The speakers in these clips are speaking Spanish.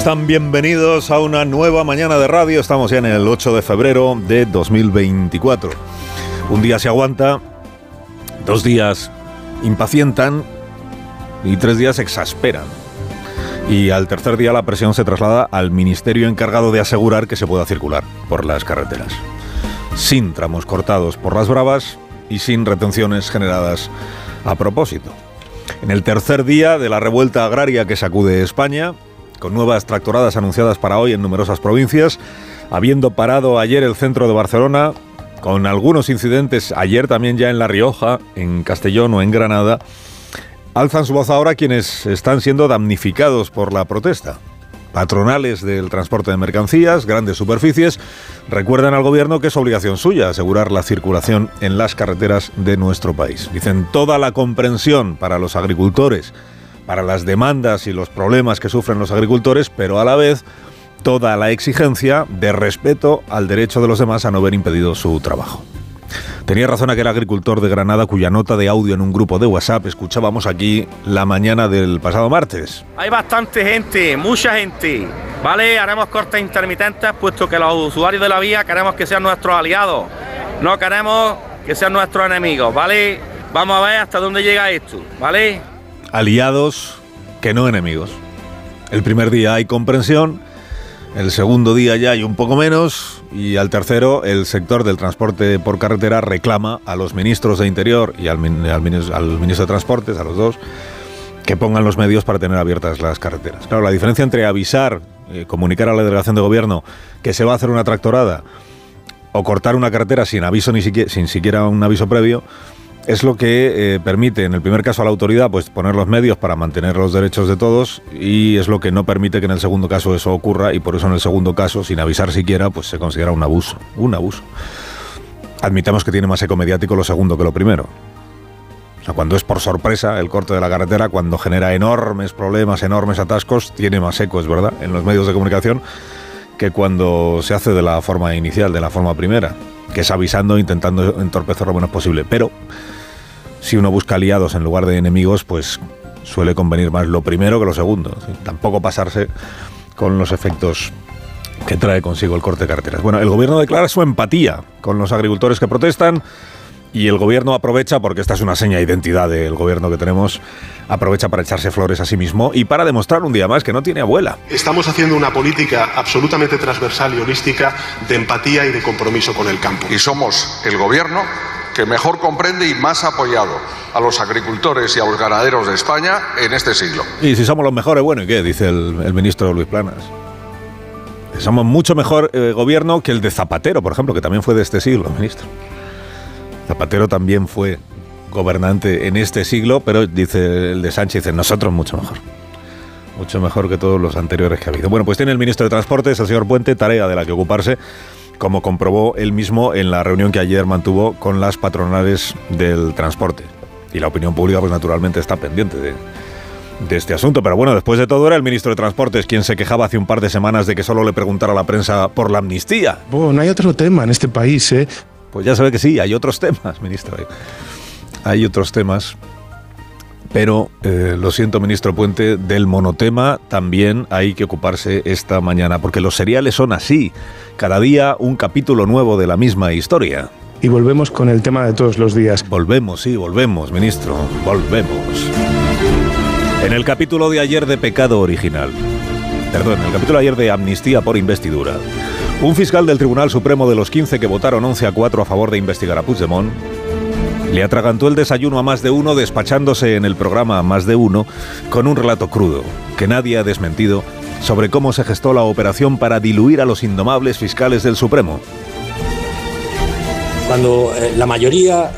Están, bienvenidos a una nueva mañana de radio. Estamos ya en el 8 de febrero de 2024. Un día se aguanta, dos días impacientan y tres días exasperan. Y al tercer día la presión se traslada al ministerio encargado de asegurar que se pueda circular por las carreteras. Sin tramos cortados por las bravas y sin retenciones generadas a propósito. En el tercer día de la revuelta agraria que sacude España, con nuevas tractoradas anunciadas para hoy en numerosas provincias, habiendo parado ayer el centro de Barcelona, con algunos incidentes ayer también ya en La Rioja, en Castellón o en Granada, alzan su voz ahora quienes están siendo damnificados por la protesta. Patronales del transporte de mercancías, grandes superficies, recuerdan al gobierno que es obligación suya asegurar la circulación en las carreteras de nuestro país. Dicen toda la comprensión para los agricultores, para las demandas y los problemas que sufren los agricultores, pero a la vez toda la exigencia de respeto al derecho de los demás a no ver impedido su trabajo. Tenía razón aquel agricultor de Granada cuya nota de audio en un grupo de WhatsApp escuchábamos aquí la mañana del pasado martes. Hay bastante gente, mucha gente. ¿Vale? Haremos cortes intermitentes puesto que los usuarios de la vía queremos que sean nuestros aliados. No queremos que sean nuestros enemigos, ¿vale? Vamos a ver hasta dónde llega esto, ¿vale? Aliados que no enemigos. El primer día hay comprensión, el segundo día ya hay un poco menos y al tercero el sector del transporte por carretera reclama a los ministros de Interior y al, min- al minis- al ministro de Transportes, a los dos, que pongan los medios para tener abiertas las carreteras. Claro, la diferencia entre avisar, eh, comunicar a la delegación de gobierno que se va a hacer una tractorada o cortar una carretera sin aviso ni siquiera, sin siquiera un aviso previo es lo que eh, permite en el primer caso a la autoridad pues poner los medios para mantener los derechos de todos y es lo que no permite que en el segundo caso eso ocurra y por eso en el segundo caso sin avisar siquiera pues se considera un abuso un abuso admitamos que tiene más eco mediático lo segundo que lo primero o sea, cuando es por sorpresa el corte de la carretera, cuando genera enormes problemas, enormes atascos, tiene más eco, es verdad, en los medios de comunicación que cuando se hace de la forma inicial, de la forma primera, que es avisando, intentando entorpecer lo menos posible. Pero si uno busca aliados en lugar de enemigos, pues suele convenir más lo primero que lo segundo. Tampoco pasarse con los efectos que trae consigo el corte de carreteras. Bueno, el gobierno declara su empatía con los agricultores que protestan y el gobierno aprovecha, porque esta es una seña de identidad del gobierno que tenemos, aprovecha para echarse flores a sí mismo y para demostrar un día más que no tiene abuela. Estamos haciendo una política absolutamente transversal y holística de empatía y de compromiso con el campo. y somos el gobierno que mejor comprende y más apoyado a los agricultores y a los ganaderos de España en este siglo. Y si somos los mejores, bueno, ¿y qué? Dice el, ministro Luis Planas. Somos mucho mejor eh, gobierno que el de Zapatero, por ejemplo, que también fue de este siglo, ministro. Zapatero también fue gobernante en este siglo, pero dice el de Sánchez, dice nosotros mucho mejor. Mucho mejor que todos los anteriores que ha habido. Bueno, pues tiene el ministro de Transportes, el señor Puente, tarea de la que ocuparse, como comprobó él mismo en la reunión que ayer mantuvo con las patronales del transporte. Y la opinión pública, pues naturalmente está pendiente de, de este asunto. Pero bueno, después de todo era el ministro de Transportes quien se quejaba hace un par de semanas de que solo le preguntara a la prensa por la amnistía. Bueno, no hay otro tema en este país, ¿eh? Pues ya sabe que sí, hay otros temas, ministro. Hay, hay otros temas. Pero eh, lo siento, ministro Puente, del monotema también hay que ocuparse esta mañana, porque los seriales son así. Cada día un capítulo nuevo de la misma historia. Y volvemos con el tema de todos los días. Volvemos, sí, volvemos, ministro, volvemos. En el capítulo de ayer de pecado original, perdón, en el capítulo de ayer de amnistía por investidura, un fiscal del Tribunal Supremo de los 15 que votaron 11 a 4 a favor de investigar a Puigdemont le atragantó el desayuno a más de uno despachándose en el programa Más de Uno con un relato crudo, que nadie ha desmentido, sobre cómo se gestó la operación para diluir a los indomables fiscales del Supremo. Cuando eh, la mayoría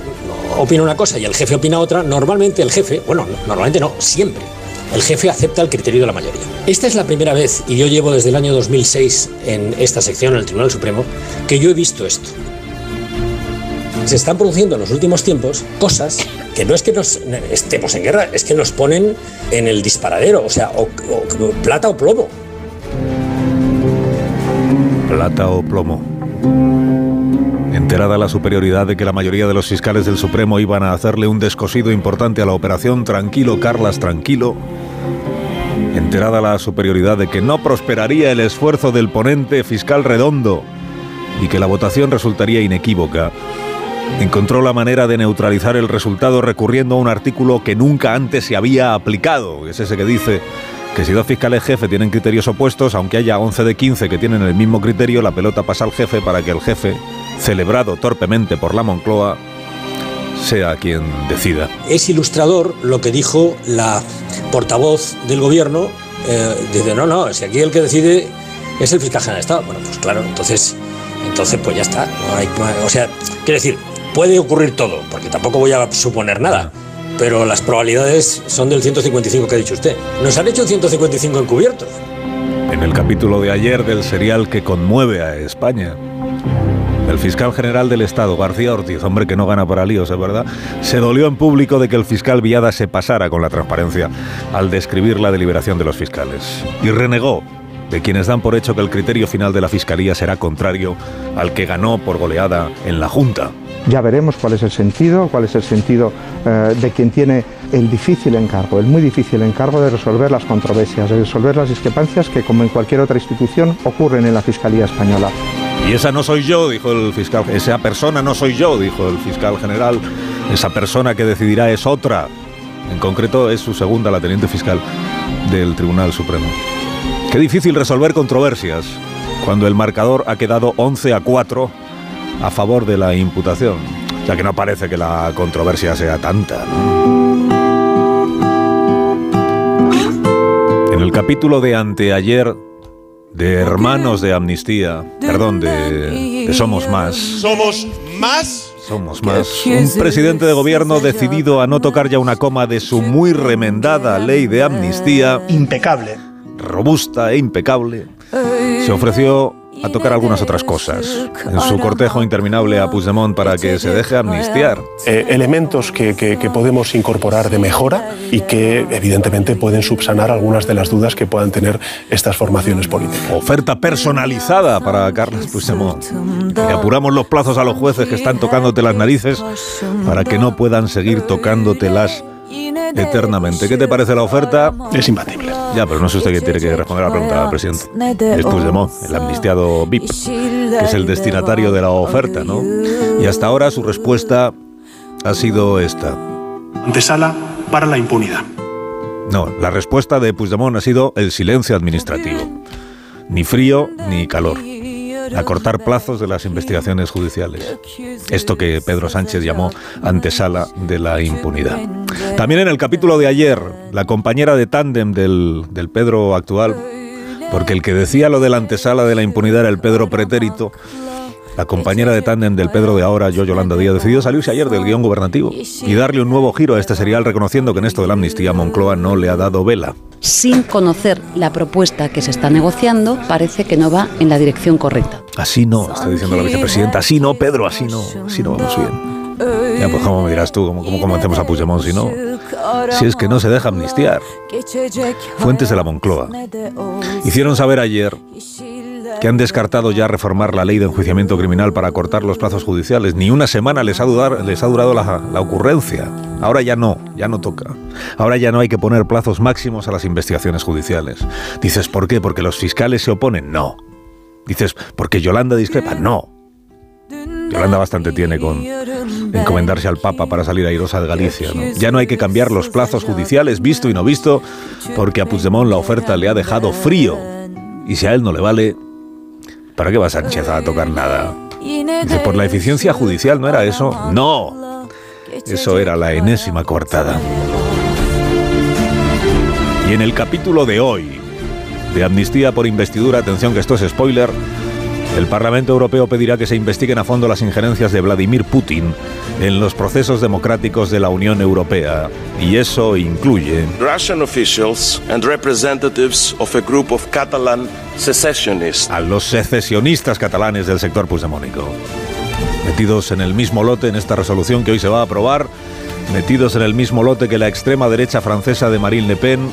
opina una cosa y el jefe opina otra, normalmente el jefe, bueno, normalmente no, siempre, el jefe acepta el criterio de la mayoría. Esta es la primera vez, y yo llevo desde el año 2006 en esta sección, en el Tribunal Supremo, que yo he visto esto. Se están produciendo en los últimos tiempos cosas que no es que nos estemos en guerra, es que nos ponen en el disparadero, o sea, plata o plomo. Plata o plomo. Enterada la superioridad de que la mayoría de los fiscales del Supremo iban a hacerle un descosido importante a la operación Tranquilo, Carlas, tranquilo. Enterada la superioridad de que no prosperaría el esfuerzo del ponente fiscal redondo y que la votación resultaría inequívoca, encontró la manera de neutralizar el resultado recurriendo a un artículo que nunca antes se había aplicado. Es ese que dice que si dos fiscales jefe tienen criterios opuestos, aunque haya 11 de 15 que tienen el mismo criterio, la pelota pasa al jefe para que el jefe, celebrado torpemente por la Moncloa, sea quien decida. Es ilustrador lo que dijo la portavoz del gobierno. eh, dice, no, no, si aquí el que decide es el fiscal general de Estado. Bueno, pues claro, entonces, entonces pues ya está. no hay- o sea, quiero decir, puede ocurrir todo, porque tampoco voy a suponer nada. Pero las probabilidades son del 155 que ha dicho usted. Nos han hecho 155 encubiertos. En el capítulo de ayer del serial que conmueve a España, el fiscal general del Estado, García Ortiz, hombre que no gana para líos, es verdad, se dolió en público de que el fiscal Villada se pasara con la transparencia al describir la deliberación de los fiscales. Y renegó de quienes dan por hecho que el criterio final de la Fiscalía será contrario al que ganó por goleada en la Junta. Ya veremos cuál es el sentido, cuál es el sentido eh, de quien tiene el difícil encargo, el muy difícil encargo de resolver las controversias, de resolver las discrepancias que, como en cualquier otra institución, ocurren en la Fiscalía Española. Y esa no soy yo, dijo el fiscal. Esa persona no soy yo, dijo el fiscal general. Esa persona que decidirá es otra. En concreto es su segunda, la teniente fiscal del Tribunal Supremo. Qué difícil resolver controversias cuando el marcador ha quedado 11 a 4 a favor de la imputación. Sea que no parece que la controversia sea tanta. ¿no? En el capítulo de anteayer de Hermanos de Amnistía, perdón, de, de Somos Más. Somos más. Somos más. Un presidente de gobierno decidido a no tocar ya una coma de su muy remendada ley de amnistía. Impecable. Robusta e impecable. Se ofreció a tocar algunas otras cosas en su cortejo interminable a Puigdemont para que se deje amnistiar. Eh, elementos que, que- que podemos incorporar de mejora y que evidentemente pueden subsanar algunas de las dudas que puedan tener estas formaciones políticas. Oferta personalizada para Carles Puigdemont. Y apuramos los plazos a los jueces que están tocándote las narices para que no puedan seguir tocándotelas eternamente. ¿Qué te parece la oferta? Es imbatible. Ya, pero no es usted quien tiene que responder a la pregunta, presidente. Es Puigdemont, el amnistiado VIP, que es el destinatario de la oferta, ¿no? Y hasta ahora su respuesta ha sido esta. Antesala para la impunidad. No, la respuesta de Puigdemont ha sido el silencio administrativo. Ni frío ni calor. Acortar plazos de las investigaciones judiciales. Esto que Pedro Sánchez llamó antesala de la impunidad. También en el capítulo de ayer, la compañera de tándem del, del Pedro actual, porque el que decía lo de la antesala de la impunidad era el Pedro pretérito, la compañera de tándem del Pedro de ahora, yo Yolanda Díaz, decidió salirse ayer del guion gubernativo y darle un nuevo giro a este serial reconociendo que en esto de la amnistía Moncloa no le ha dado vela. Sin conocer la propuesta que se está negociando, parece que no va en la dirección correcta. Así no, está diciendo la vicepresidenta, así no, Pedro, así no, así no vamos bien. Ya, pues cómo me dirás tú, cómo, cómo convencemos a Puigdemont si no, si es que no se deja amnistiar. Fuentes de la Moncloa hicieron saber ayer que han descartado ya reformar la ley de enjuiciamiento criminal para cortar los plazos judiciales. Ni una semana les ha, dudar- les ha durado la, la ocurrencia. Ahora ya no, ya no toca. Ahora ya no hay que poner plazos máximos a las investigaciones judiciales. Dices, ¿por qué? ¿Porque los fiscales se oponen? No. Dices, ¿porque Yolanda discrepa? No. Yolanda bastante tiene con encomendarse al Papa para salir airosa de Galicia. ¿no? Ya no hay que cambiar los plazos judiciales, visto y no visto, porque a Puigdemont la oferta le ha dejado frío. Y si a él no le vale, ¿para qué va Sánchez a tocar nada? Por la eficiencia judicial, ¿no era eso? No. Eso era la enésima coartada. Y en el capítulo de hoy, de Amnistía por Investidura, atención que esto es spoiler, El Parlamento Europeo pedirá que se investiguen a fondo las injerencias de Vladimir Putin en los procesos democráticos de la Unión Europea. Y eso incluye Russian officials and representatives of a group of Catalan secessionists. a los secesionistas catalanes del sector puigdemónico. Metidos en el mismo lote en esta resolución que hoy se va a aprobar, metidos en el mismo lote que la extrema derecha francesa de Marine Le Pen,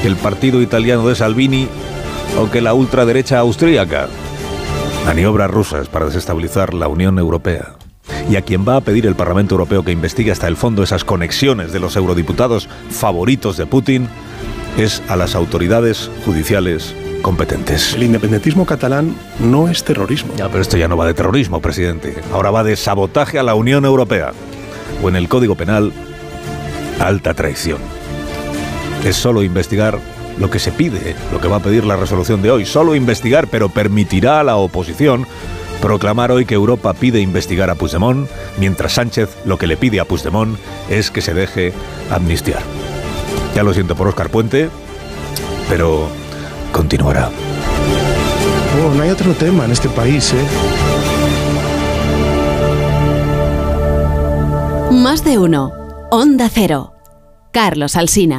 que el partido italiano de Salvini o que la ultraderecha austríaca. Maniobras rusas para desestabilizar la Unión Europea. Y a quien va a pedir el Parlamento Europeo que investigue hasta el fondo esas conexiones de los eurodiputados favoritos de Putin es a las autoridades judiciales competentes. El independentismo catalán no es terrorismo. Ya, pero esto ya no va de terrorismo, presidente. Ahora va de sabotaje a la Unión Europea. O en el Código Penal, alta traición. Es solo investigar lo que se pide, lo que va a pedir la resolución de hoy. Solo investigar, pero permitirá a la oposición proclamar hoy que Europa pide investigar a Puigdemont, mientras Sánchez lo que le pide a Puigdemont es que se deje amnistiar. Ya lo siento por Oscar Puente, pero continuará. Oh, no hay otro tema en este país, ¿eh? Más de uno. Onda Cero. Carlos Alsina.